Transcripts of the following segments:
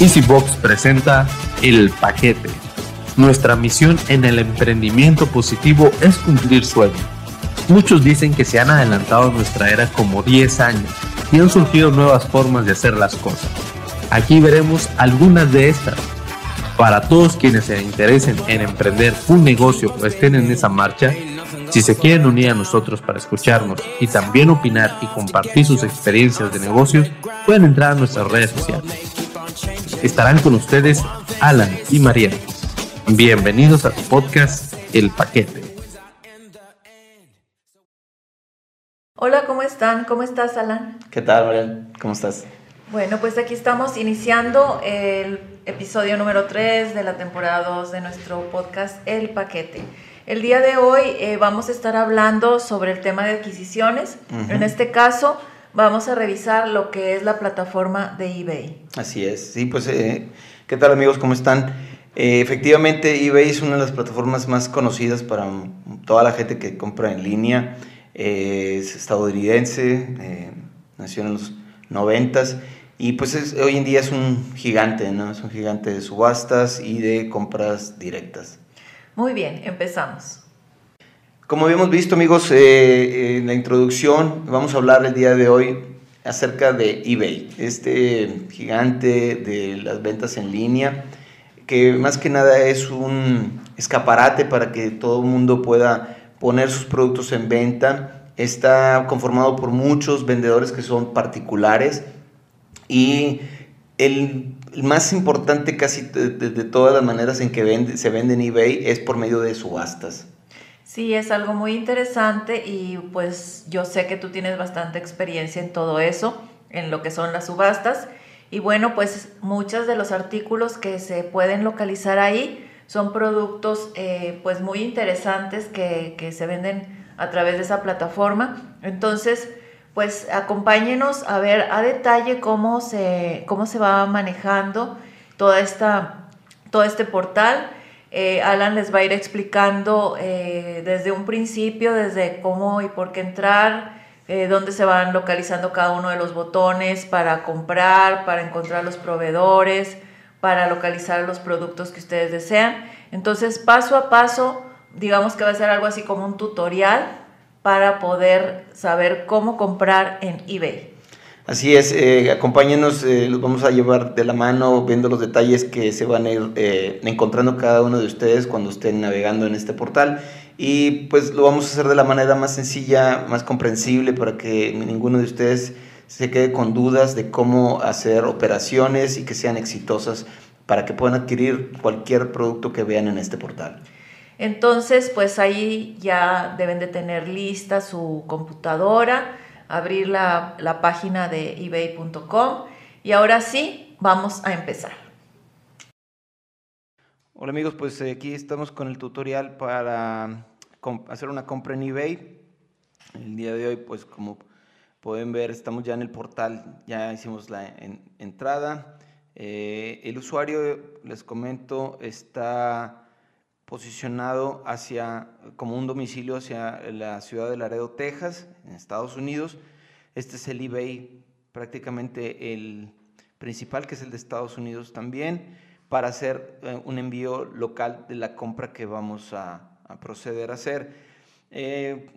EasyBox presenta El Paquete. Nuestra misión en el emprendimiento positivo es cumplir sueños. Muchos dicen que se han adelantado nuestra era como 10 años y han surgido nuevas formas de hacer las cosas. Aquí veremos algunas de estas. Para todos quienes se interesen en emprender un negocio o estén en esa marcha, si se quieren unir a nosotros para escucharnos y también opinar y compartir sus experiencias de negocios, pueden entrar a nuestras redes sociales. Estarán con ustedes Alan y María. Bienvenidos a tu podcast El Paquete. Hola, ¿cómo están? ¿Cómo estás, Alan? ¿Qué tal, María? ¿Cómo estás? Bueno, pues aquí estamos iniciando el episodio número 3 de la temporada 2 de nuestro podcast El Paquete. El día de hoy eh, vamos a estar hablando sobre el tema de adquisiciones. En este caso, vamos a revisar lo que es la plataforma de eBay. Así es, sí, pues, eh, ¿qué tal amigos? ¿Cómo están? Eh, efectivamente, eBay es una de las plataformas más conocidas para toda la gente que compra en línea. Eh, es estadounidense, nació en los noventas y pues hoy en día es un gigante, ¿no? Es un gigante de subastas y de compras directas. Muy bien, empezamos. Como habíamos visto amigos eh, en la introducción, vamos a hablar el día de hoy acerca de eBay, este gigante de las ventas en línea, que más que nada es un escaparate para que todo el mundo pueda poner sus productos en venta. Está conformado por muchos vendedores que son particulares y el, más importante casi de, todas las maneras en que se vende en eBay es por medio de subastas. Sí, es algo muy interesante y pues yo sé que tú tienes bastante experiencia en todo eso, en lo que son las subastas. Y bueno, pues muchos de los artículos que se pueden localizar ahí son productos eh, pues muy interesantes que, que, se venden a través de esa plataforma. Entonces, pues acompáñenos a ver a detalle cómo se, cómo se va manejando toda esta, todo este portal eh, Alan les va a ir explicando eh, desde un principio, desde cómo y por qué entrar, eh, dónde se van localizando cada uno de los botones para comprar, para encontrar los proveedores, para localizar los productos que ustedes desean. Entonces, paso a paso, digamos que va a ser algo así como un tutorial para poder saber cómo comprar en eBay. Así es, eh, acompáñenos, eh, los vamos a llevar de la mano viendo los detalles que se van a ir eh, encontrando cada uno de ustedes cuando estén navegando en este portal y pues lo vamos a hacer de la manera más sencilla, más comprensible para que ninguno de ustedes se quede con dudas de cómo hacer operaciones y que sean exitosas para que puedan adquirir cualquier producto que vean en este portal. Entonces, pues ahí ya deben de tener lista su computadora abrir la, la página de ebay.com y ahora sí, vamos a empezar. Hola amigos, pues eh, aquí estamos con el tutorial para hacer una compra en eBay. El día de hoy, pues como pueden ver, estamos ya en el portal, ya hicimos la entrada. Eh, el usuario, les comento, está posicionado hacia, como un domicilio hacia la ciudad de Laredo, Texas, en Estados Unidos. Este es el eBay, prácticamente el principal, que es el de Estados Unidos también, para hacer eh, un envío local de la compra que vamos a, proceder a hacer. Eh,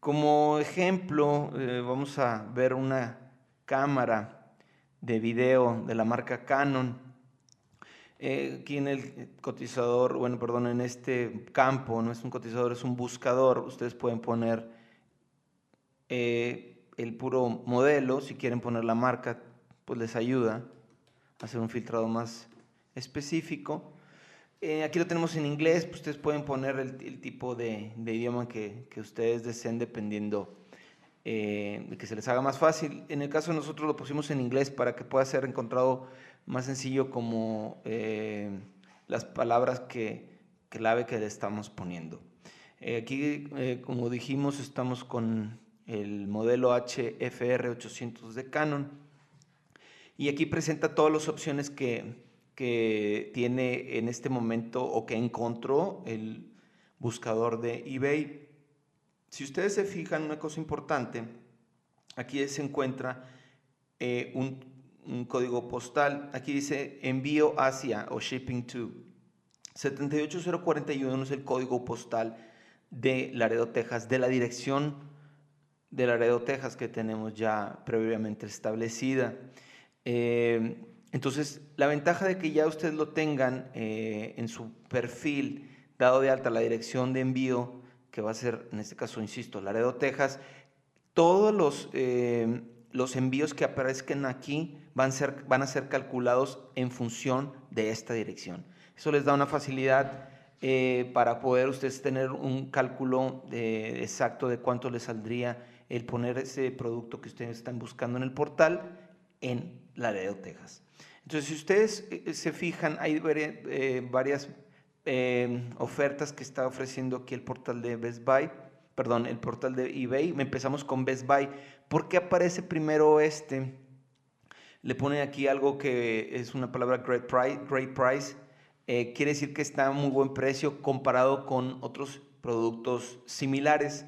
como ejemplo, eh, vamos a ver una cámara de video de la marca Canon eh, aquí en el cotizador, bueno, perdón, en este campo, no es un cotizador, es un buscador. Ustedes pueden poner eh, el puro modelo, si quieren poner la marca, pues les ayuda a hacer un filtrado más específico. Eh, aquí lo tenemos en inglés, pues ustedes pueden poner el, tipo de, idioma que, que, ustedes deseen dependiendo de que se les haga más fácil. En el caso de nosotros lo pusimos en inglés para que pueda ser encontrado más sencillo como eh, las palabras que, clave que le estamos poniendo. Eh, aquí, eh, como dijimos, estamos con el modelo HFR 800 de Canon y aquí presenta todas las opciones que, que tiene en este momento o que encontró el buscador de eBay. Si ustedes se fijan, una cosa importante, aquí se encuentra un un código postal. Aquí dice envío hacia o shipping to. 78041 es el código postal de Laredo, Texas, de la dirección de Laredo, Texas que tenemos ya previamente establecida. Eh, entonces, la ventaja de que ya ustedes lo tengan eh, en su perfil dado de alta la dirección de envío, que va a ser, en este caso, insisto, Laredo, Texas, todos los, eh, los envíos que aparezcan aquí van a, ser, van a ser calculados en función de esta dirección. Eso les da una facilidad eh, para poder ustedes tener un cálculo exacto de cuánto les saldría el poner ese producto que ustedes están buscando en el portal en Laredo, Texas. Entonces, si ustedes eh, se fijan, hay varias ofertas que está ofreciendo aquí el portal de Best Buy perdón, el portal de eBay. Empezamos con Best Buy. ¿Por qué aparece primero este? Le ponen aquí algo que es una palabra great price. Great price. Eh, quiere decir que está a muy buen precio comparado con otros productos similares.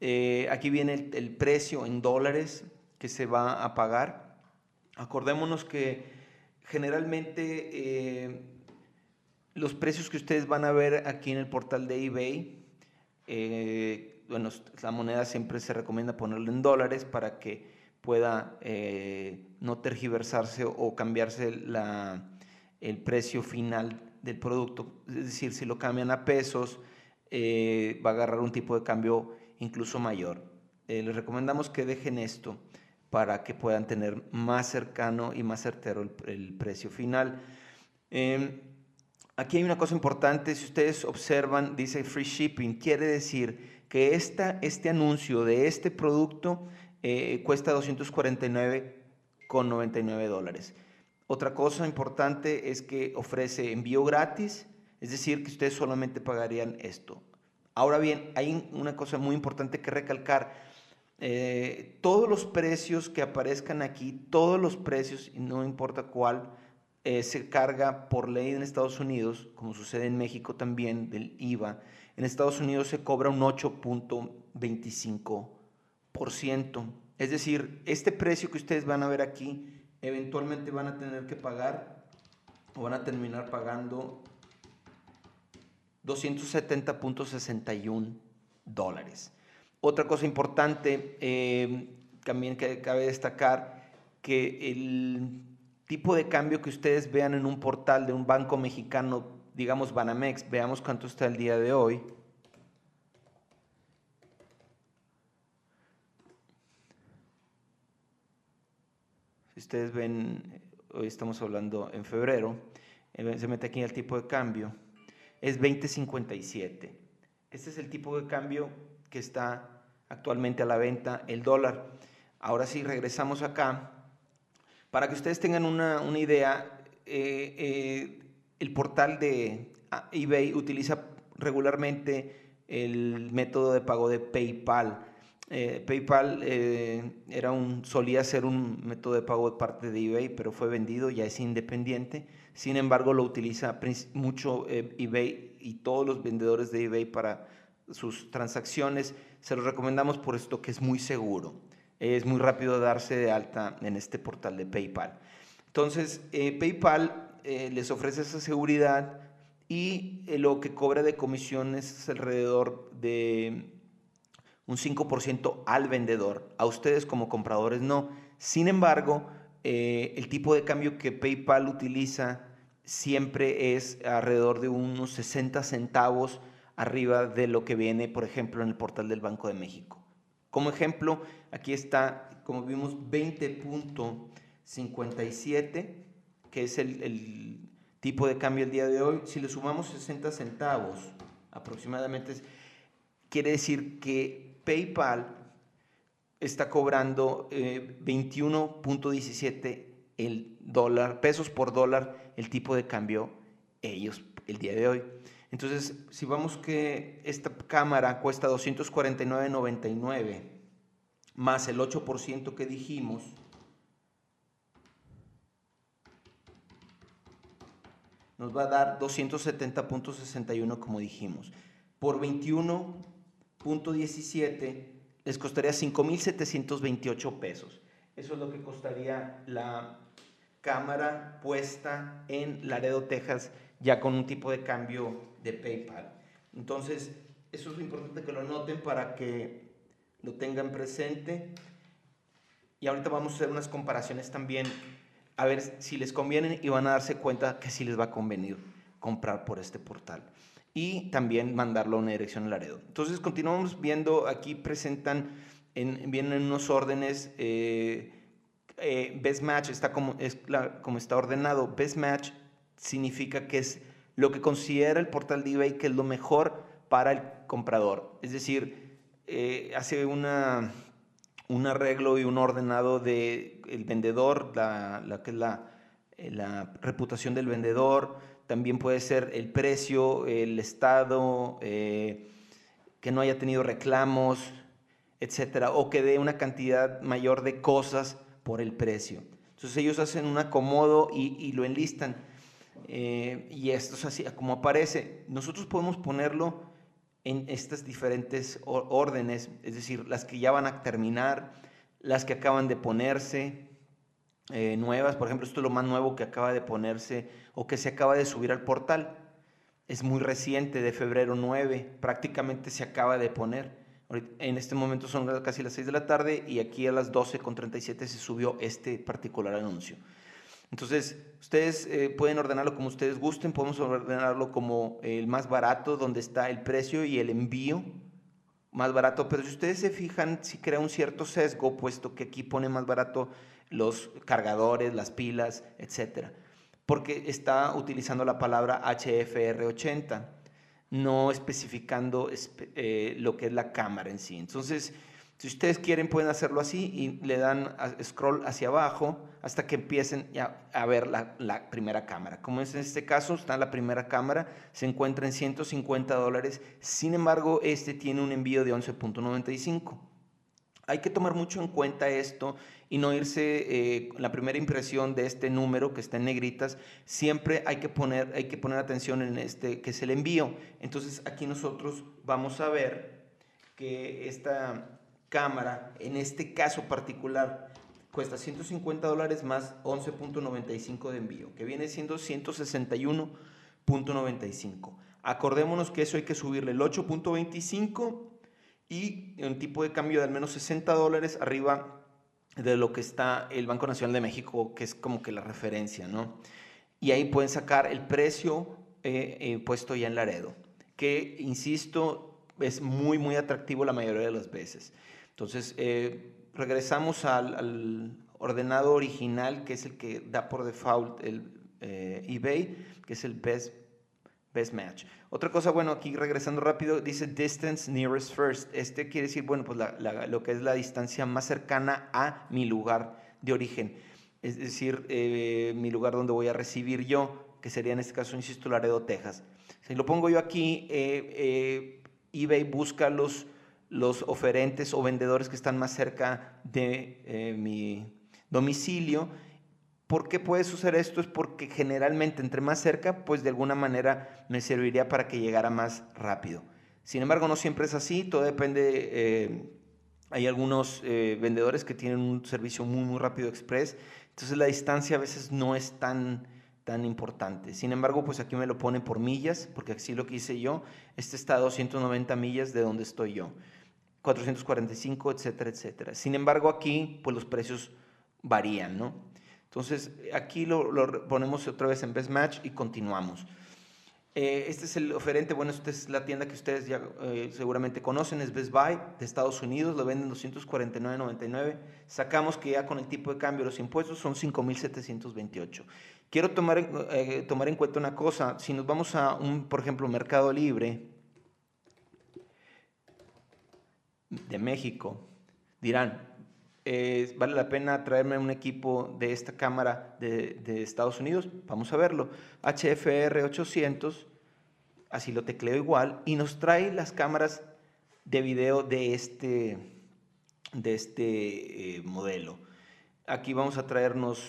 Eh, aquí viene el, precio en dólares que se va a pagar. Acordémonos que generalmente eh, los precios que ustedes van a ver aquí en el portal de eBay bueno, la moneda siempre se recomienda ponerlo en dólares para que pueda no tergiversarse o cambiarse el precio final del producto. Es decir, si lo cambian a pesos, eh, va a agarrar un tipo de cambio incluso mayor. Eh, les recomendamos que dejen esto para que puedan tener más cercano y más certero el, precio final. Em, aquí hay una cosa importante, si ustedes observan, dice free shipping, quiere decir que esta, este anuncio de este producto eh, cuesta 249,99 dólares. Otra cosa importante es que ofrece envío gratis, es decir, que ustedes solamente pagarían esto. Ahora bien, hay una cosa muy importante que recalcar. Eh, todos los precios que aparezcan aquí, todos los precios, y no importa cuál, eh, se carga por ley en Estados Unidos, como sucede en México también, del IVA. En Estados Unidos se cobra un 8.25%. Es decir, este precio que ustedes van a ver aquí, eventualmente van a tener que pagar o van a terminar pagando 270.61 dólares. Otra cosa importante, eh, también que cabe destacar, que el tipo de cambio que ustedes vean en un portal de un banco mexicano digamos Banamex, veamos cuánto está el día de hoy. Ustedes ven, hoy estamos hablando en febrero, eh, se mete aquí el tipo de cambio, es 20.57. Este es el tipo de cambio que está actualmente a la venta, el dólar. Ahora sí, regresamos acá. Para que ustedes tengan una, idea, eh, eh, el portal de ah, eBay utiliza regularmente el método de pago de PayPal. Eh, PayPal eh, era un, solía ser un método de pago de parte de eBay, pero fue vendido, ya es independiente. Sin embargo, lo utiliza mucho eh, eBay y todos los vendedores de eBay para sus transacciones. Se los recomendamos por esto que es muy seguro. Es muy rápido darse de alta en este portal de PayPal. Entonces, PayPal les ofrece esa seguridad y lo que cobra de comisiones es alrededor de un 5% al vendedor. A ustedes como compradores no. Sin embargo, eh, el tipo de cambio que PayPal utiliza siempre es alrededor de unos 60 centavos arriba de lo que viene, por ejemplo, en el portal del Banco de México. Como ejemplo, aquí está, como vimos, 20.57 que es el, tipo de cambio el día de hoy, si le sumamos 60 centavos aproximadamente, quiere decir que PayPal está cobrando 21.17 eh, el dólar, pesos por dólar, el tipo de cambio ellos el día de hoy. Entonces, si vamos que esta cámara cuesta 249.99 más el 8% que dijimos, nos va a dar 270.61 como dijimos. Por 21.17 les costaría 5.728 pesos. Eso es lo que costaría la, cámara puesta en Laredo, Texas, ya con un tipo de cambio de PayPal. Entonces, eso es importante que lo noten para que lo tengan presente. Y ahorita vamos a hacer unas comparaciones también, a ver si les conviene y van a darse cuenta que sí les va a convenir comprar por este portal. Y también mandarlo a una dirección en Laredo. Entonces, continuamos viendo, aquí presentan, en, vienen unos órdenes. Eh, eh, best match está como, es está ordenado. Best match significa que es lo que considera el portal de eBay que es lo mejor para el comprador. Es decir, eh, hace una, un arreglo y un ordenado del el vendedor, la, es la, eh, la, reputación del vendedor, también puede ser el precio, el estado, eh, que no haya tenido reclamos, etcétera, o que dé una cantidad mayor de cosas por el precio. Entonces ellos hacen un acomodo y, y lo enlistan. y esto es así como aparece. Nosotros podemos ponerlo en estas diferentes órdenes, es decir, las que ya van a terminar, las que acaban de ponerse, eh, nuevas, por ejemplo, esto es lo más nuevo que acaba de ponerse o que se acaba de subir al portal. Es muy reciente, de febrero 9, prácticamente se acaba de poner. En este momento son casi las 6 de la tarde y aquí a las 12.37 se subió este particular anuncio. Entonces, ustedes eh, pueden ordenarlo como ustedes gusten, podemos ordenarlo como el más barato, donde está el precio y el envío más barato, pero si ustedes se fijan, si crea un cierto sesgo, puesto que aquí pone más barato los cargadores, las pilas, etcétera, porque está utilizando la palabra HFR80, no especificando eh, lo que es la cámara en sí. Entonces, si ustedes quieren, pueden hacerlo así y le dan scroll hacia abajo hasta que empiecen a ver la, primera cámara. Como es en este caso, está la primera cámara, se encuentra en 150 dólares. Sin embargo, este tiene un envío de 11.95. Hay que tomar mucho en cuenta esto y no irse eh, la primera impresión de este número que está en negritas. Siempre hay que poner, hay que poner atención en este que es el envío. Entonces aquí nosotros vamos a ver que esta cámara, en este caso particular, cuesta 150 dólares más 11.95 de envío, que viene siendo 161.95. Acordémonos que eso hay que subirle el 8.25 y un tipo de cambio de al menos 60 dólares arriba de lo que está el Banco Nacional de México, que es como que la referencia, ¿no? Y ahí pueden sacar el precio eh, eh, puesto ya en Laredo, que, insisto, es muy, muy atractivo la mayoría de las veces. Entonces, eh, regresamos al, ordenado original, que es el que da por default el eh, eBay, que es el best, best match. Otra cosa, bueno, aquí regresando rápido, dice distance nearest first. Este quiere decir, bueno, pues lo que es la distancia más cercana a mi lugar de origen. Es decir, eh, mi lugar donde voy a recibir yo, que sería en este caso, insisto, Laredo, Texas. Si lo pongo yo aquí, eBay busca los los oferentes o vendedores que están más cerca de eh, mi domicilio. ¿Por qué puede suceder esto? Es porque generalmente entre más cerca, pues de alguna manera me serviría para que llegara más rápido. Sin embargo, no siempre es así, todo depende. Eh, hay algunos eh, vendedores que tienen un servicio muy, muy rápido express, entonces la distancia a veces no es tan, tan importante. Sin embargo, pues aquí me lo pone por millas, porque así lo que hice yo. Este está a 290 millas de donde estoy yo. 445, etcétera, etcétera. Sin embargo, aquí, pues los precios varían, ¿no? Entonces, aquí lo, ponemos otra vez en Best Match y continuamos. Eh, este es el oferente, bueno, esta es la tienda que ustedes ya eh, seguramente conocen, es Best Buy de Estados Unidos, lo venden 249.99. Sacamos que ya con el tipo de cambio los impuestos son 5.728. Quiero tomar, eh, tomar en cuenta una cosa, si nos vamos a un, por ejemplo, Mercado Libre, de México dirán, ¿vale la pena traerme un equipo de esta cámara de, Estados Unidos? Vamos a verlo. HFR 800, así lo tecleo igual, y nos trae las cámaras de video de este, de este eh, modelo. Aquí vamos a traernos,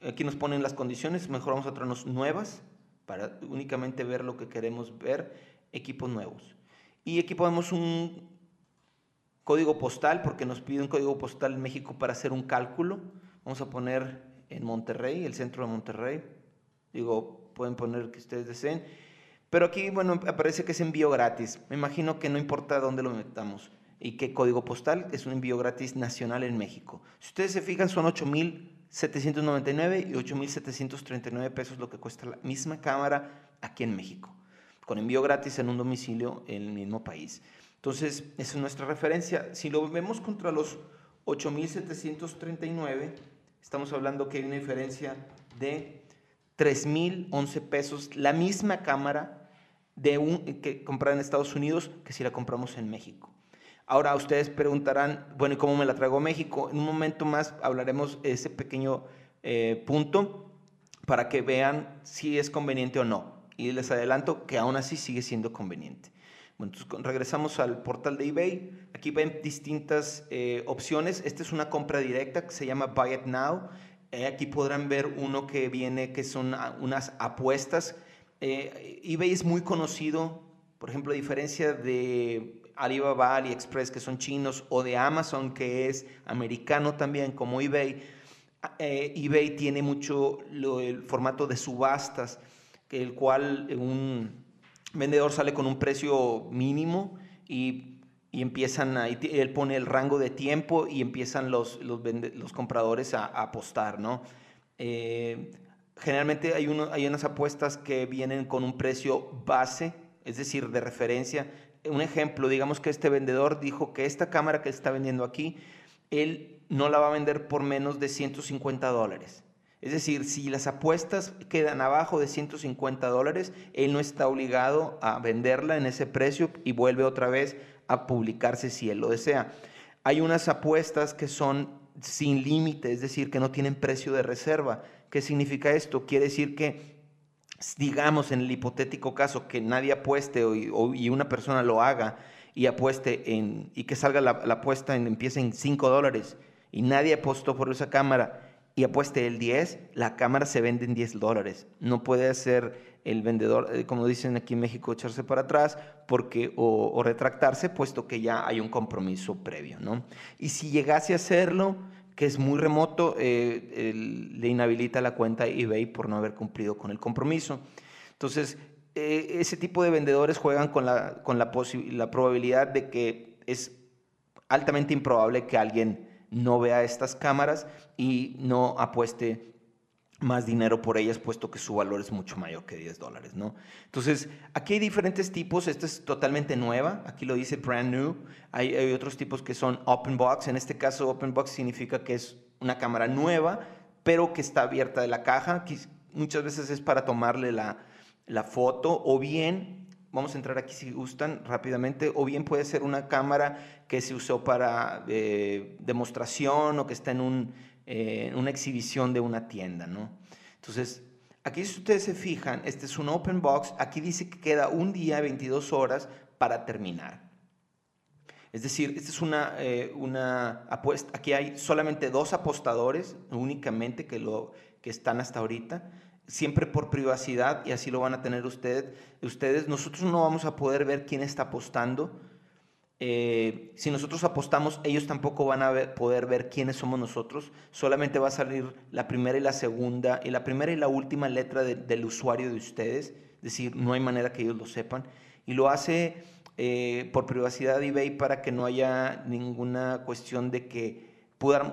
aquí nos ponen las condiciones, mejor vamos a traernos nuevas para únicamente ver lo que queremos ver, equipos nuevos. Y aquí podemos un, código postal, porque nos pide un código postal en México para hacer un cálculo. Vamos a poner en Monterrey, el centro de Monterrey. Digo, pueden poner que ustedes deseen. Pero aquí, bueno, aparece que es envío gratis. Me imagino que no importa dónde lo metamos y qué código postal, es un envío gratis nacional en México. Si ustedes se fijan, son 8.799 y 8.739 pesos lo que cuesta la misma cámara aquí en México, con envío gratis en un domicilio en el mismo país. Entonces, esa es nuestra referencia. Si lo vemos contra los 8.739, estamos hablando que hay una diferencia de 3.011 pesos, la misma cámara que comprar en Estados Unidos que si la compramos en México. Ahora ustedes preguntarán, bueno, ¿y cómo me la traigo a México? En un momento más hablaremos ese pequeño eh, punto para que vean si es conveniente o no. Y les adelanto que aún así sigue siendo conveniente. Bueno, entonces regresamos al portal de eBay. Aquí ven distintas eh, opciones. Esta es una compra directa que se llama Buy It Now. Eh, aquí podrán ver uno que viene que son unas apuestas eh, eBay es muy conocido, por ejemplo, a diferencia de Alibaba, AliExpress, que son chinos, o de Amazon, que es americano también, como eBay. Eh, eBay tiene mucho el formato de subastas, el cual un vendedor sale con un precio mínimo y, empiezan a, él pone el rango de tiempo y empiezan los, los, compradores a, apostar, ¿no? Eh, generalmente hay, uno, hay unas apuestas que vienen con un precio base, es decir, de referencia. Un ejemplo, digamos que este vendedor dijo que esta cámara que está vendiendo aquí, él no la va a vender por menos de 150 dólares. Es decir, si las apuestas quedan abajo de 150 dólares, él no está obligado a venderla en ese precio y vuelve otra vez a publicarse si él lo desea. Hay unas apuestas que son sin límite, es decir, que no tienen precio de reserva. ¿Qué significa esto? Quiere decir que, digamos, en el hipotético caso que nadie apueste y una persona lo haga y apueste en, y que salga la, apuesta en, empiece en 5 dólares y nadie apostó por esa cámara y apueste el 10, la cámara se vende en 10 dólares. No puede hacer el vendedor, eh, como dicen aquí en México, echarse para atrás porque, o, o, retractarse, puesto que ya hay un compromiso previo. ¿no? Y si llegase a hacerlo, que es muy remoto, eh, le inhabilita la cuenta eBay por no haber cumplido con el compromiso. Entonces, eh, ese tipo de vendedores juegan con, la, con la, la probabilidad de que es altamente improbable que alguien no vea estas cámaras y no apueste más dinero por ellas, puesto que su valor es mucho mayor que 10 dólares, ¿no? Entonces, aquí hay diferentes tipos, esta es totalmente nueva, aquí lo dice brand new, hay, otros tipos que son open box, en este caso open box significa que es una cámara nueva, pero que está abierta de la caja, muchas veces es para tomarle la, la foto, o bien, vamos a entrar aquí si gustan rápidamente, o bien puede ser una cámara que se usó para eh, demostración o que está en un eh, una exhibición de una tienda, ¿no? Entonces, aquí si ustedes se fijan, este es un open box, aquí dice que queda un día, 22 horas para terminar. Es decir, esta es una, eh, una apuesta, aquí hay solamente dos apostadores únicamente que, lo, que están hasta ahorita, siempre por privacidad y así lo van a tener ustedes. ustedes. Nosotros no vamos a poder ver quién está apostando, eh, si nosotros apostamos, ellos tampoco van a poder ver quiénes somos nosotros. Solamente va a salir la primera y la segunda, y la primera y la última letra del usuario de ustedes. Es decir, no hay manera que ellos lo sepan. Y lo hace eh, por privacidad de eBay para que no haya ninguna cuestión de que,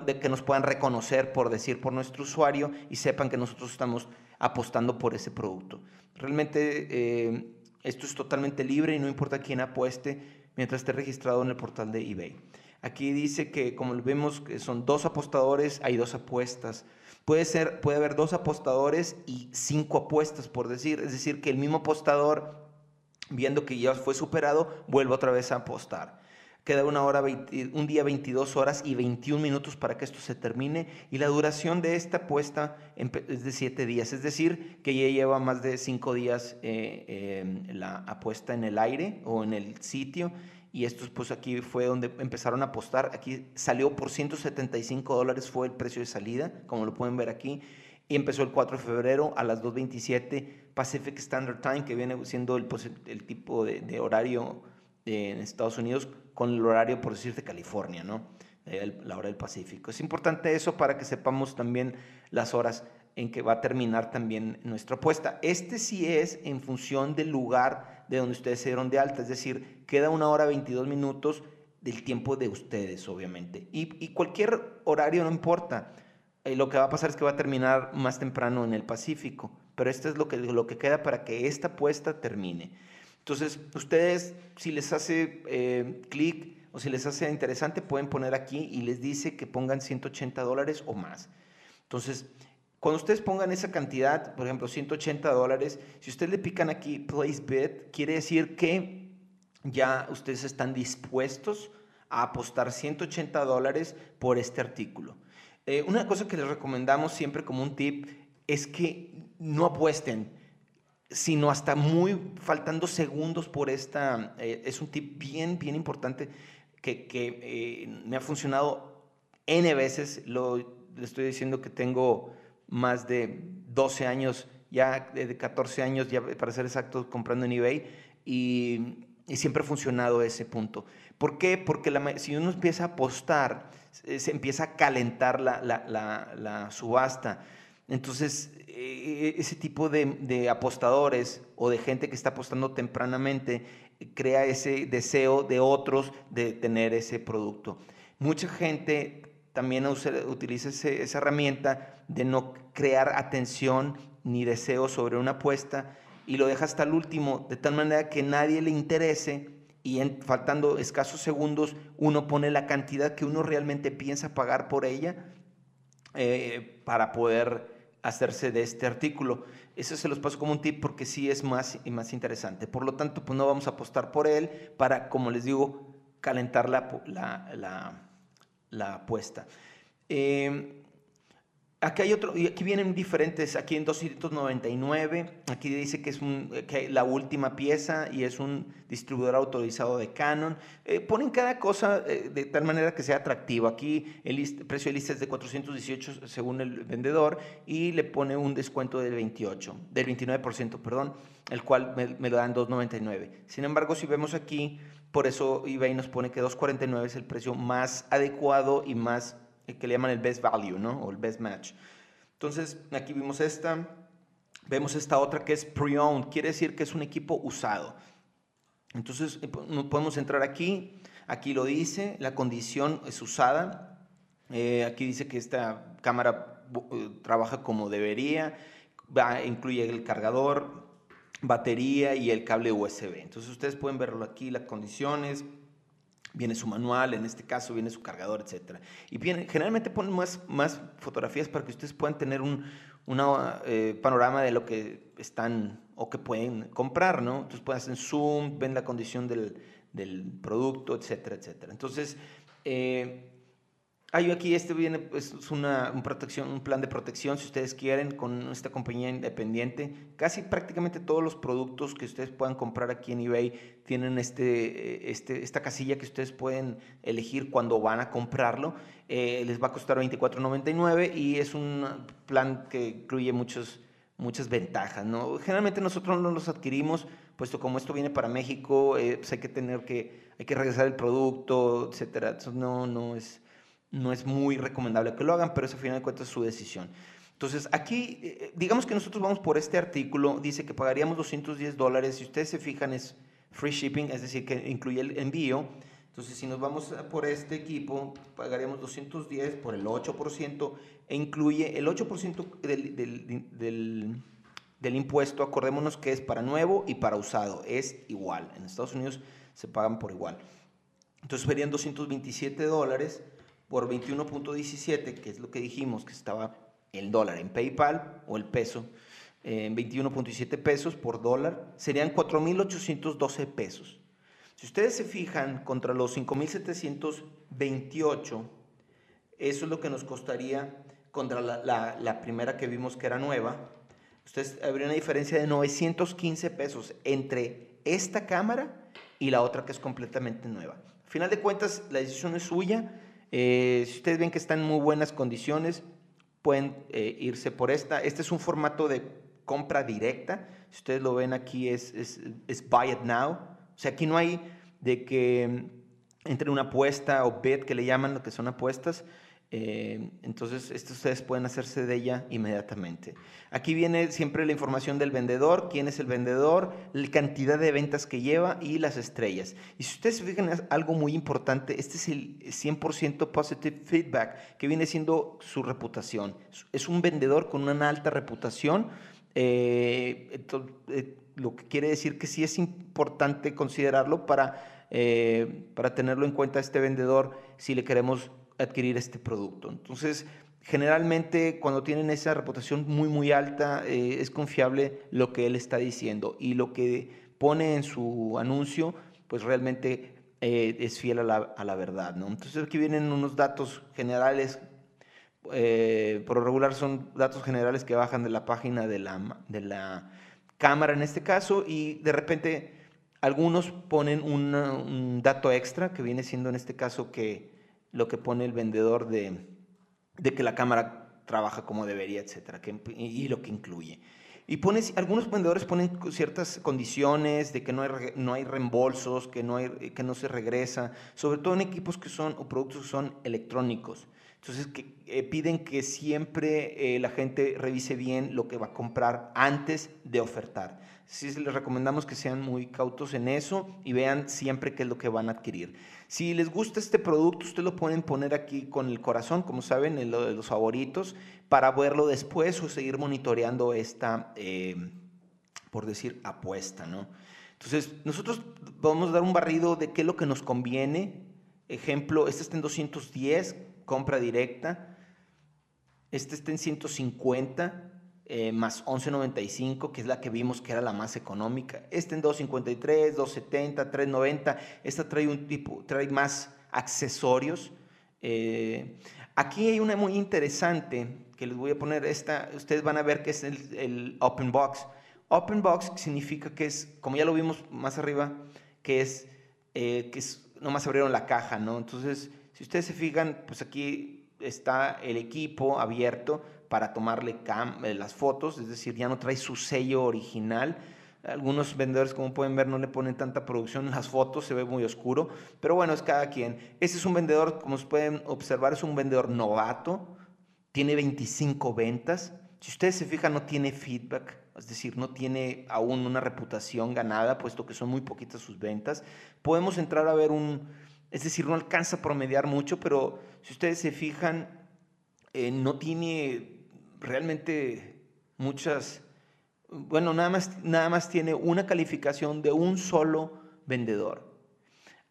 de que nos puedan reconocer por decir por nuestro usuario y sepan que nosotros estamos apostando por ese producto. Realmente eh, esto es totalmente libre y no importa quién apueste mientras esté registrado en el portal de eBay. Aquí dice que, como vemos, que son dos apostadores, hay dos apuestas. Puede, ser, puede haber dos apostadores y cinco apuestas, por decir. Es decir, que el mismo apostador, viendo que ya fue superado, vuelve otra vez a apostar. Queda una hora, un día 22 horas y 21 minutos para que esto se termine. Y la duración de esta apuesta es de 7 días. Es decir, que ya lleva más de 5 días eh, la apuesta en el aire o en el sitio. Y esto pues aquí fue donde empezaron a apostar. Aquí salió por 175 dólares fue el precio de salida, como lo pueden ver aquí. Y empezó el 4 de febrero a las 2.27 Pacific Standard Time, que viene siendo el, pues, el tipo de, de horario en Estados Unidos con el horario, por decir, de California, ¿no? la hora del Pacífico. Es importante eso para que sepamos también las horas en que va a terminar también nuestra apuesta. Este sí es en función del lugar de donde ustedes se dieron de alta, es decir, queda una hora 22 minutos del tiempo de ustedes, obviamente. Y, cualquier horario no importa. Eh, lo que va a pasar es que va a terminar más temprano en el Pacífico, pero esto es lo que, lo que queda para que esta apuesta termine. Entonces, ustedes, si les hace eh, clic o si les hace interesante, pueden poner aquí y les dice que pongan 180 dólares o más. Entonces, cuando ustedes pongan esa cantidad, por ejemplo, 180 dólares, si ustedes le pican aquí Place Bid, quiere decir que ya ustedes están dispuestos a apostar 180 dólares por este artículo. Eh, una cosa que les recomendamos siempre como un tip es que no apuesten, sino hasta muy faltando segundos por esta. Eh, es un tip bien, bien importante que, que eh, me ha funcionado N veces. Lo, le estoy diciendo que tengo más de 12 años, ya de 14 años, ya para ser exacto, comprando en eBay y, siempre ha funcionado ese punto. ¿Por qué? Porque si uno empieza a apostar, se empieza a calentar la, subasta. Entonces, e, e, ese tipo de, apostadores o de gente que está apostando tempranamente crea ese deseo de otros de tener ese producto. Mucha gente también utiliza esa herramienta de no crear atención ni deseo sobre una apuesta y lo deja hasta el último, de tal manera que nadie le interese y faltando escasos segundos uno pone la cantidad que uno realmente piensa pagar por ella eh, para poder hacerse de este artículo. Eso se los paso como un tip porque sí es más, y más interesante. Por lo tanto, pues no vamos a apostar por él para, como les digo, calentar la, la la apuesta. Eh, aquí hay otro, y aquí vienen diferentes, aquí en 299, aquí dice que es la última pieza y es un distribuidor autorizado de Canon. Eh, ponen cada cosa eh, de tal manera que sea atractivo. Aquí el precio de lista es de 418 según el vendedor y le pone un descuento del 28, del 29%, perdón, el cual me, me lo dan 299. Sin embargo, si vemos aquí, por eso eBay nos pone que 2.49 es el precio más adecuado y más eh, que le llaman el best value, ¿no? O el best match. Entonces, aquí vimos esta. Vemos esta otra que es pre-owned. Quiere decir que es un equipo usado. Entonces, eh, podemos entrar aquí. Aquí lo dice. La condición es usada. Eh, aquí dice que esta cámara trabaja como debería. Incluye el cargador, batería y el cable USB. Entonces ustedes pueden verlo aquí, las condiciones, viene su manual, en este caso viene su cargador, etc. Y generalmente ponen más, más fotografías para que ustedes puedan tener un una, eh, panorama de lo que están o que pueden comprar, ¿no? Entonces pueden hacer zoom, ven la condición del, del producto, etcétera, etcétera. Entonces, eh, hay aquí, este viene, pues, es una protección, un plan de protección, si ustedes quieren, con esta compañía independiente. Casi prácticamente todos los productos que ustedes puedan comprar aquí en eBay tienen este, este, esta casilla que ustedes pueden elegir cuando van a comprarlo. Eh, les va a costar $24.99 y es un plan que incluye muchos, muchas ventajas. ¿no? Generalmente nosotros no los adquirimos, puesto como esto viene para México, eh, pues hay que tener que, hay que regresar el producto. Eso no, no es no es muy recomendable que lo hagan, pero eso a final de cuentas es su decisión. Entonces, aquí, eh, digamos que nosotros vamos por este artículo, dice que pagaríamos 210 dólares, si ustedes se fijan es free shipping, es decir, que incluye el envío. Entonces, si nos vamos por este equipo, pagaríamos 210 por el 8% e incluye el 8% del, del, del, del impuesto, acordémonos que es para nuevo y para usado, es igual. En Estados Unidos se pagan por igual. Entonces, serían 227 dólares por 21.17, que es lo que dijimos que estaba el dólar en PayPal o el peso, en 21.17 pesos por dólar, serían 4.812 pesos. Si ustedes se fijan contra los 5.728, eso es lo que nos costaría contra la, la, primera que vimos que era nueva. Ustedes habría una diferencia de 915 pesos entre esta cámara y la otra que es completamente nueva. Al final de cuentas, la decisión es suya eh, si ustedes ven que está en muy buenas condiciones, pueden eh, irse por esta. Este es un formato de compra directa. Si ustedes lo ven aquí es, es, Buy It Now. O sea, aquí no hay de que entre una apuesta o bet que le llaman, lo que son apuestas, eh, entonces, esto ustedes pueden hacerse de ella inmediatamente. Aquí viene siempre la información del vendedor, quién es el vendedor, la cantidad de ventas que lleva y las estrellas. Y si ustedes fijan, algo muy importante, este es el 100% positive feedback, que viene siendo su reputación. Es un vendedor con una alta reputación, eh, eh, lo que quiere decir que sí es importante considerarlo para, para tenerlo en cuenta este vendedor si le queremos adquirir este producto. Entonces, generalmente cuando tienen esa reputación muy, muy alta, eh, es confiable lo que él está diciendo y lo que pone en su anuncio, pues realmente eh, es fiel a la, verdad. ¿no? Entonces aquí vienen unos datos generales, eh, por lo regular son datos generales que bajan de la página de la, de la cámara en este caso y de repente algunos ponen un dato extra que viene siendo en este caso que lo que pone el vendedor de, que la cámara trabaja como debería, etcétera, y, lo que incluye. Y pones, algunos vendedores ponen ciertas condiciones de que no hay, no hay reembolsos, que no, hay, que no se regresa, sobre todo en equipos que son o productos que son electrónicos. Entonces que, eh, piden que siempre eh, la gente revise bien lo que va a comprar antes de ofertar. Sí les recomendamos que sean muy cautos en eso y vean siempre qué es lo que van a adquirir. Si les gusta este producto, ustedes lo pueden poner aquí con el corazón, como saben, en lo de los favoritos, para verlo después o seguir monitoreando esta, eh, por decir, apuesta, ¿no? Entonces, nosotros vamos a dar un barrido de qué es lo que nos conviene. Ejemplo, este está en 210, compra directa. Este está en 150, eh, más 11.95, que es la que vimos que era la más económica. Este en 2.53, 2.70, 3.90. Esta trae un tipo, trae más accesorios. Eh, aquí hay una muy interesante que les voy a poner. Esta, ustedes van a ver que es el, Open Box. Open Box significa que es, como ya lo vimos más arriba, que es, eh, que es, nomás abrieron la caja, ¿no? Entonces, si ustedes se fijan, pues aquí está el equipo abierto, para tomarle eh, las fotos, es decir, ya no trae su sello original. Algunos vendedores, como pueden ver, no le ponen tanta producción en las fotos, se ve muy oscuro, pero bueno, es cada quien. Este es un vendedor, como se pueden observar, es un vendedor novato, tiene 25 ventas. Si ustedes se fijan, no tiene feedback, es decir, no tiene aún una reputación ganada, puesto que son muy poquitas sus ventas. Podemos entrar a ver un, es decir, no alcanza a promediar mucho, pero si ustedes se fijan, eh, no tiene realmente muchas, bueno, nada más, nada más tiene una calificación de un solo vendedor.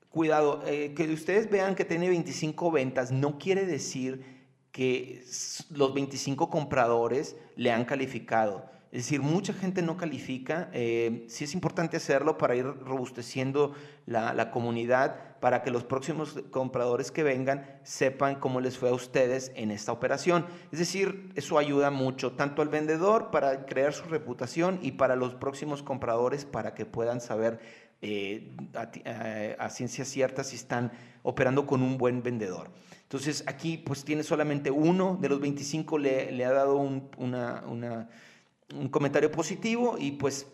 Cuidado, eh, que ustedes vean que tiene 25 ventas no quiere decir que los 25 compradores le han calificado. Es decir, mucha gente no califica. Eh, sí es importante hacerlo para ir robusteciendo la, comunidad, para que los próximos compradores que vengan sepan cómo les fue a ustedes en esta operación. Es decir, eso ayuda mucho, tanto al vendedor para crear su reputación y para los próximos compradores para que puedan saber eh, a, ciencia cierta si están operando con un buen vendedor. Entonces aquí pues tiene solamente uno de los 25 le, le ha dado un comentario positivo y pues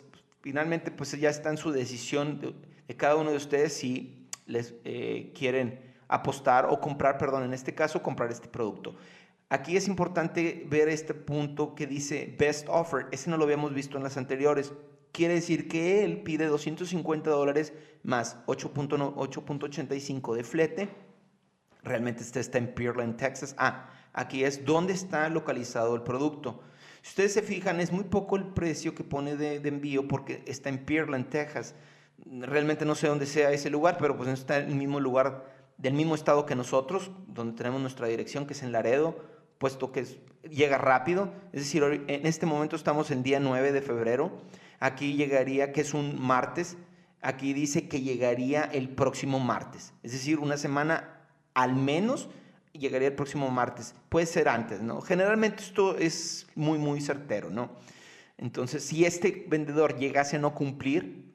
finalmente pues ya está en su decisión de, cada uno de ustedes si les eh, quieren apostar o comprar, perdón, en este caso comprar este producto. Aquí es importante ver este punto que dice best offer. Ese no lo habíamos visto en las anteriores. Quiere decir que él pide 250 dólares más 8.85 de flete. Realmente este está en Pearland, Texas. Ah, aquí es donde está localizado el producto. Si ustedes se fijan, es muy poco el precio que pone de, envío porque está en Pearland, Texas. Realmente no sé dónde sea ese lugar, pero pues está en el mismo lugar del mismo estado que nosotros, donde tenemos nuestra dirección, que es en Laredo, puesto que llega rápido. Es decir, en este momento estamos en día 9 de febrero. Aquí llegaría, que es un martes. Aquí dice que llegaría el próximo martes. Es decir, una semana al menos llegaría el próximo martes. Puede ser antes, ¿no? Generalmente esto es muy, muy certero, ¿no? Entonces, si este vendedor llegase a no cumplir,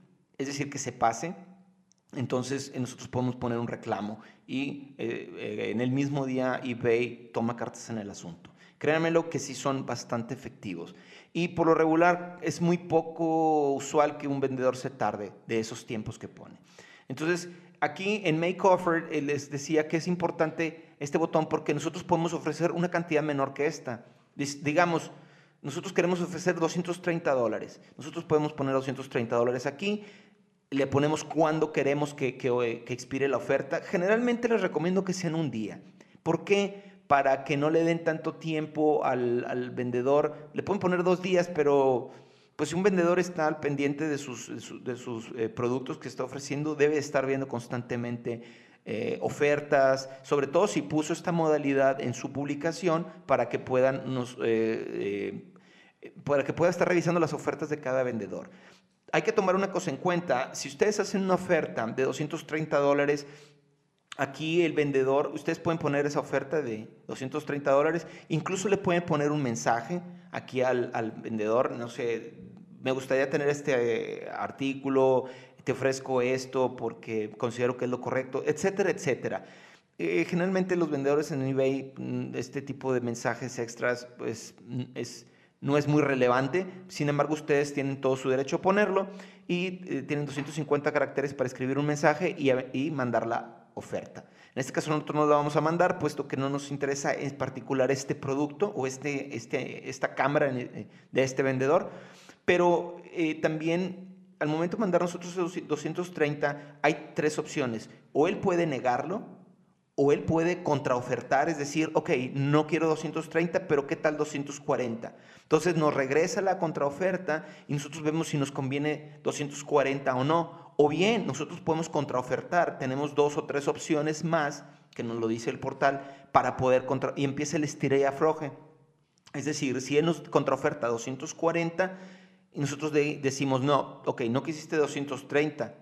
es decir, que se pase, entonces nosotros podemos poner un reclamo y eh, eh, en el mismo día eBay toma cartas en el asunto. Créanmelo que sí son bastante efectivos. Y por lo regular es muy poco usual que un vendedor se tarde de esos tiempos que pone. Entonces, aquí en Make Offer eh, les decía que es importante este botón porque nosotros podemos ofrecer una cantidad menor que esta. Digamos, nosotros queremos ofrecer 230 dólares. Nosotros podemos poner 230 dólares aquí. Le ponemos cuándo queremos que, que, que expire la oferta. Generalmente les recomiendo que sean un día. ¿Por qué? Para que no le den tanto tiempo al, al vendedor. Le pueden poner dos días, pero pues si un vendedor está al pendiente de sus, de sus, eh, productos que está ofreciendo, debe estar viendo constantemente eh, ofertas, sobre todo si puso esta modalidad en su publicación para que puedan nos, eh, para que pueda estar revisando las ofertas de cada vendedor. Hay que tomar una cosa en cuenta, si ustedes hacen una oferta de 230 dólares, aquí el vendedor, ustedes pueden poner esa oferta de 230 dólares, incluso le pueden poner un mensaje aquí al, al vendedor, no sé, me gustaría tener este artículo, te ofrezco esto porque considero que es lo correcto, etcétera, etcétera. Eh, generalmente los vendedores en eBay, mm, este tipo de mensajes extras, pues mm, es, no es muy relevante. Sin embargo, ustedes tienen todo su derecho a ponerlo y eh, tienen 250 caracteres para escribir un mensaje y, mandar la oferta. En este caso nosotros no la vamos a mandar, puesto que no nos interesa en particular este producto o este, este, esta cámara eh, de este vendedor, pero también al momento de mandar nosotros 230, hay tres opciones. O él puede negarlo, o él puede contraofertar, es decir, ok, no quiero 230, pero ¿qué tal 240? Entonces nos regresa la contraoferta y nosotros vemos si nos conviene 240 o no. O bien nosotros podemos contraofertar, tenemos dos o tres opciones más, que nos lo dice el portal, para poder contra... y empieza el estira y afloje. Es decir, si él nos contraoferta 240, y nosotros decimos, no, ok, no quisiste 230,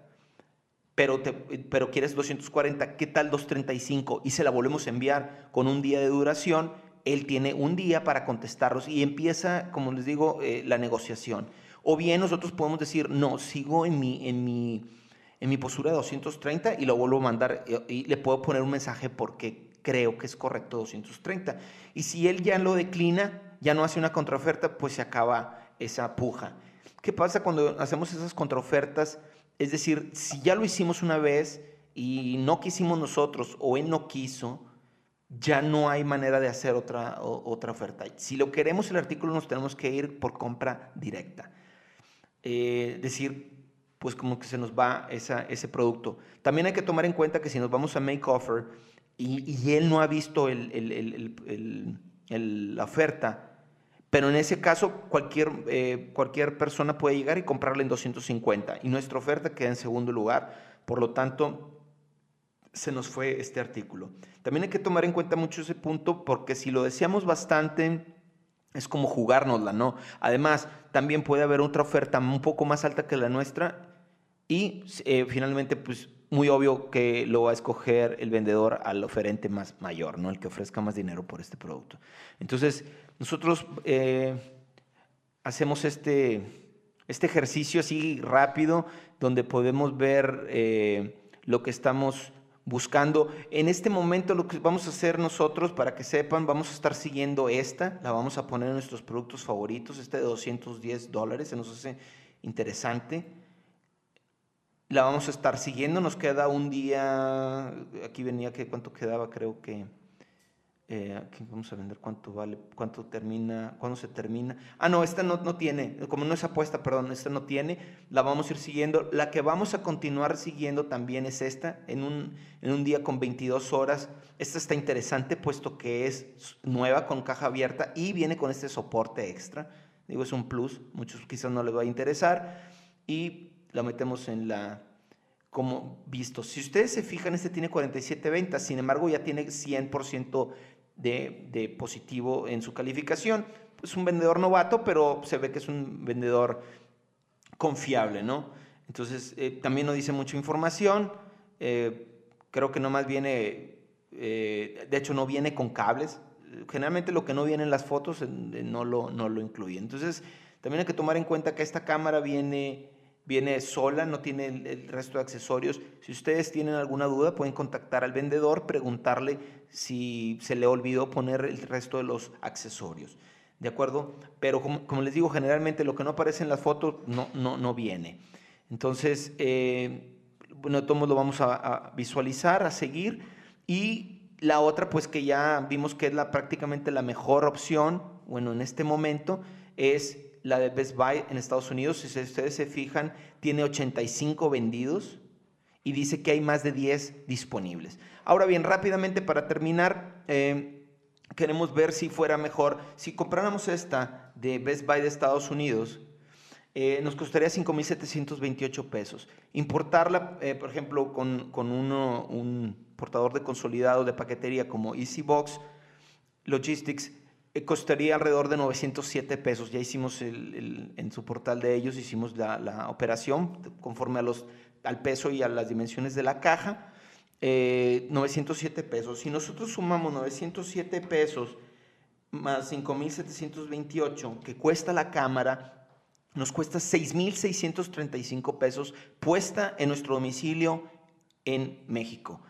pero, te, pero quieres 240, ¿qué tal 235? Y se la volvemos a enviar con un día de duración. Él tiene un día para contestarlos y empieza, como les digo, eh, la negociación. O bien nosotros podemos decir, no, sigo en mi, en mi, en mi postura de 230 y lo vuelvo a mandar eh, y le puedo poner un mensaje porque creo que es correcto 230. Y si él ya lo declina, ya no hace una contraoferta, pues se acaba esa puja. ¿Qué pasa cuando hacemos esas contraofertas? Es decir, si ya lo hicimos una vez y no quisimos nosotros o él no quiso, ya no hay manera de hacer otra, otra oferta. Si lo queremos el artículo nos tenemos que ir por compra directa. Eh, decir, pues como que se nos va esa, ese producto. También hay que tomar en cuenta que si nos vamos a Make Offer y, él no ha visto el, la oferta, pero en ese caso, cualquier, eh, cualquier persona puede llegar y comprarle en 250 y nuestra oferta queda en segundo lugar. Por lo tanto, se nos fue este artículo. También hay que tomar en cuenta mucho ese punto porque si lo deseamos bastante, es como jugárnosla, ¿no? Además, también puede haber otra oferta un poco más alta que la nuestra y eh, finalmente, pues muy obvio que lo va a escoger el vendedor al oferente más mayor, ¿no? El que ofrezca más dinero por este producto. Entonces, nosotros eh, hacemos este, este ejercicio así rápido, donde podemos ver eh, lo que estamos buscando. En este momento lo que vamos a hacer nosotros, para que sepan, vamos a estar siguiendo esta, la vamos a poner en nuestros productos favoritos, este de 210 dólares, se nos hace interesante. La vamos a estar siguiendo, nos queda un día, aquí venía que cuánto quedaba, creo que eh, aquí vamos a vender cuánto vale, cuánto termina, cuándo se termina. Ah, no, esta no, no tiene, como no es apuesta, perdón, esta no tiene, la vamos a ir siguiendo. La que vamos a continuar siguiendo también es esta, en un, en un día con 22 horas. Esta está interesante puesto que es nueva con caja abierta y viene con este soporte extra. Digo, es un plus, muchos quizás no les va a interesar. Y la metemos en la, como visto. Si ustedes se fijan, este tiene 47 ventas, sin embargo ya tiene 100% de, positivo en su calificación. Es un vendedor novato, pero se ve que es un vendedor confiable, ¿no? Entonces, eh, también no dice mucha información. Eh, creo que no más viene, eh, de hecho, no viene con cables. Generalmente lo que no viene en las fotos no lo, no lo incluye. Entonces, también hay que tomar en cuenta que esta cámara viene viene sola, no tiene el, resto de accesorios. Si ustedes tienen alguna duda, pueden contactar al vendedor, preguntarle si se le olvidó poner el resto de los accesorios. ¿De acuerdo? Pero como, les digo, generalmente lo que no aparece en las fotos no, no, no viene. Entonces, eh, bueno, todos lo vamos a, visualizar, a seguir. Y la otra, pues que ya vimos que es la, prácticamente la mejor opción, bueno, en este momento, es la de Best Buy en Estados Unidos. Si ustedes se fijan, tiene 85 vendidos y dice que hay más de 10 disponibles. Ahora bien, rápidamente para terminar, eh, queremos ver si fuera mejor, si compráramos esta de Best Buy de Estados Unidos, eh, nos costaría 5.728 pesos. Importarla, eh, por ejemplo, con, con uno, un portador de consolidado de paquetería como EasyBox Logistics, costaría alrededor de 907 pesos. Ya hicimos el, en su portal de ellos, hicimos la, la operación conforme a los al peso y a las dimensiones de la caja, 907 eh, pesos. Si nosotros sumamos 907 pesos más 5.728 que cuesta la cámara, nos cuesta 6.635 pesos puesta en nuestro domicilio en México.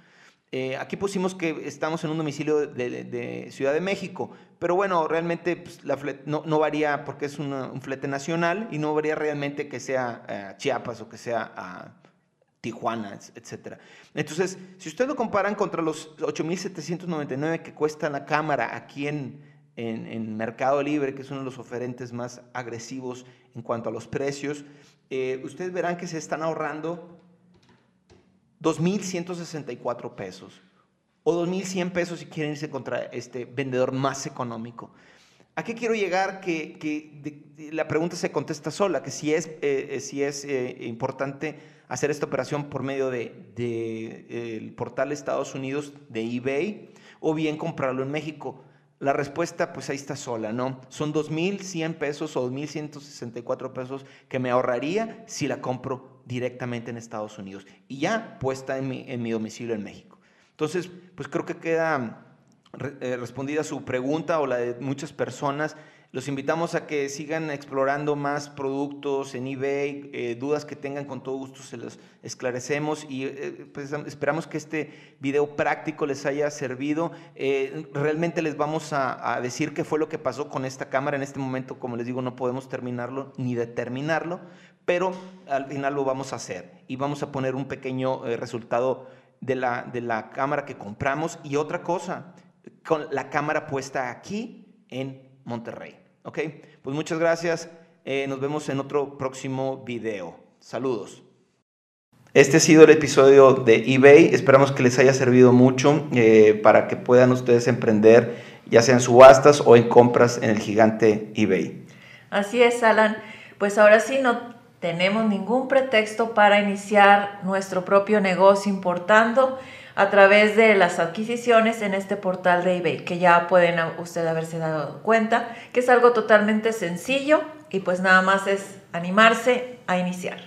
Eh, aquí pusimos que estamos en un domicilio de, Ciudad de México, pero bueno, realmente pues, la no, varía porque es un flete nacional y no varía realmente que sea eh, Chiapas o que sea a Tijuana, etcétera. Entonces, si ustedes lo comparan contra los 8.799 que cuesta la cámara aquí en, en, Mercado Libre, que es uno de los oferentes más agresivos en cuanto a los precios, eh, ustedes verán que se están ahorrando 2.164 pesos o 2.100 pesos si quieren irse contra este vendedor más económico. ¿A qué quiero llegar? Que, la pregunta se contesta sola, que si es, eh, eh, si es importante hacer esta operación por medio del de, el portal de Estados Unidos de eBay o bien comprarlo en México. La respuesta, pues ahí está sola, ¿no? Son 2.100 pesos o 2.164 pesos que me ahorraría si la compro directamente en Estados Unidos y ya puesta en mi, domicilio en México. Entonces, pues creo que queda eh, respondida su pregunta o la de muchas personas los invitamos a que sigan explorando más productos en eBay, eh, dudas que tengan con todo gusto se los esclarecemos y eh, pues, esperamos que este video práctico les haya servido. Eh, realmente les vamos a, decir qué fue lo que pasó con esta cámara. En este momento, como les digo, no podemos terminarlo ni determinarlo, pero al final lo vamos a hacer y vamos a poner un pequeño resultado de la, de la cámara que compramos y otra cosa, con la cámara puesta aquí en Monterrey. ¿Ok? Pues muchas gracias. Eh, nos vemos en otro próximo video. Saludos. Este ha sido el episodio de eBay. Esperamos que les haya servido mucho eh, para que puedan ustedes emprender, ya sea en subastas o en compras en el gigante eBay. Así es, Alan. Pues ahora sí no tenemos ningún pretexto para iniciar nuestro propio negocio importando a través de las adquisiciones en este portal de eBay, que ya pueden usted haberse dado cuenta que es algo totalmente sencillo y pues nada más es animarse a iniciar.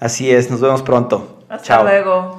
Así es, nos vemos pronto. Hasta luego.